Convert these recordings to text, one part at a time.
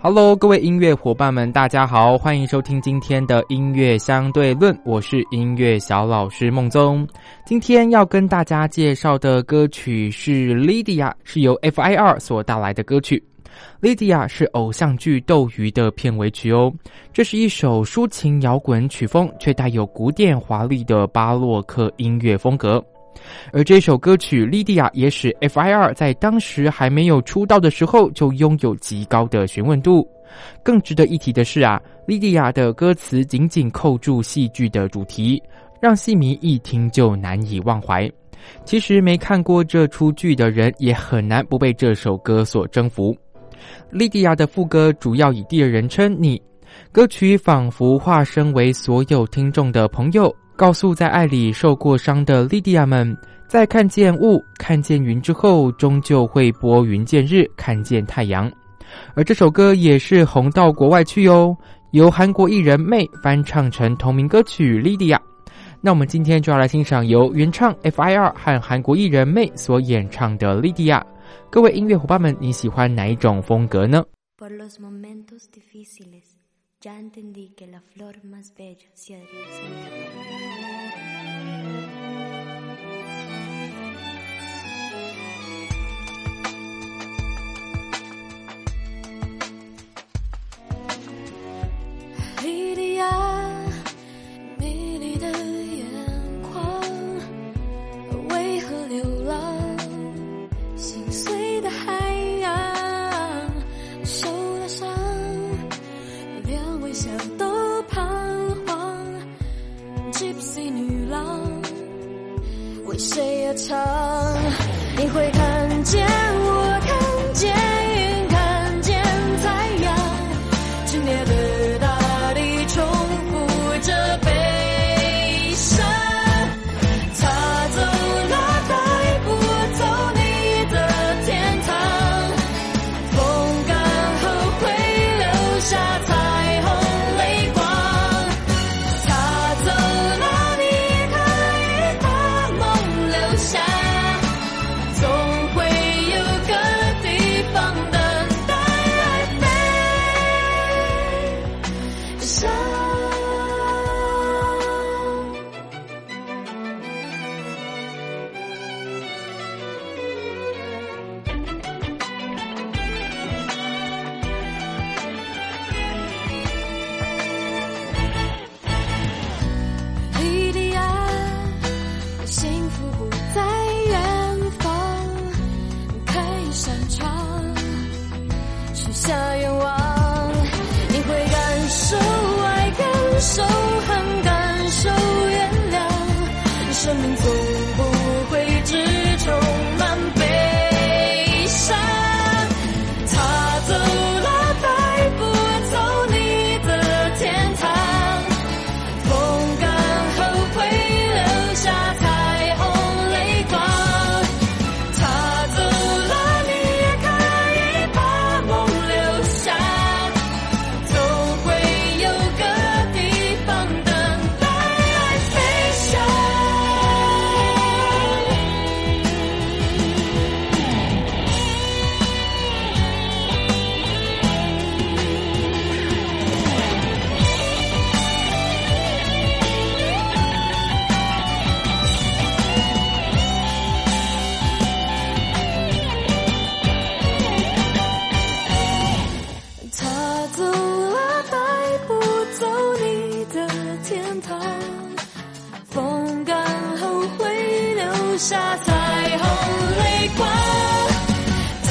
Hello，各位音乐伙伴们，大家好，欢迎收听今天的音乐相对论。我是音乐小老师孟宗。今天要跟大家介绍的歌曲是《Lydia》，是由 F.I.R 所带来的歌曲。《Lydia》是偶像剧《斗鱼》的片尾曲哦。这是一首抒情摇滚曲风，却带有古典华丽的巴洛克音乐风格。而这首歌曲《莉迪亚》也使 F.I.R 在当时还没有出道的时候就拥有极高的询问度。更值得一提的是啊，《莉迪亚》的歌词紧紧扣住戏剧的主题，让戏迷一听就难以忘怀。其实没看过这出剧的人也很难不被这首歌所征服。《莉迪亚》的副歌主要以第二人称“你”，歌曲仿佛化身为所有听众的朋友。告诉在爱里受过伤的莉迪亚们，在看见雾、看见云之后，终究会拨云见日，看见太阳。而这首歌也是红到国外去哟，由韩国艺人妹翻唱成同名歌曲《莉迪亚》。那我们今天就要来欣赏由原唱 F.I.R 和韩国艺人妹所演唱的《莉迪亚》。各位音乐伙伴们，你喜欢哪一种风格呢？Ya entendí que la flor más bella se ha. 为谁而唱？你会看见风干后会留下彩虹泪光他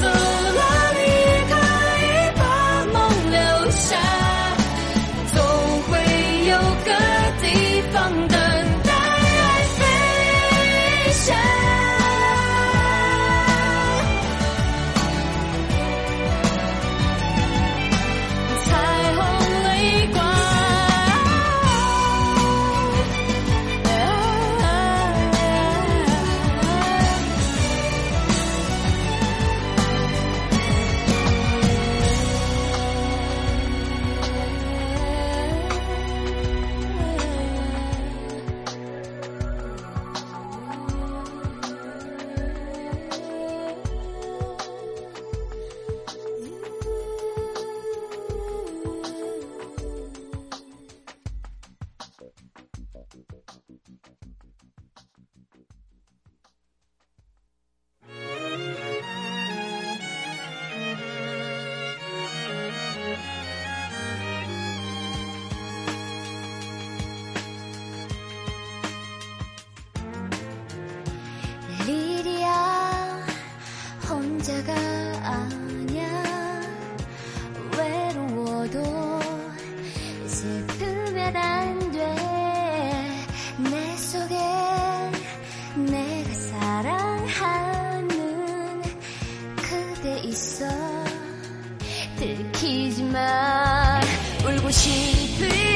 走了你可以把梦留下总会有个地方等待爱飞翔。 사랑하는 그대 있어 들키지 마. 울고 싶을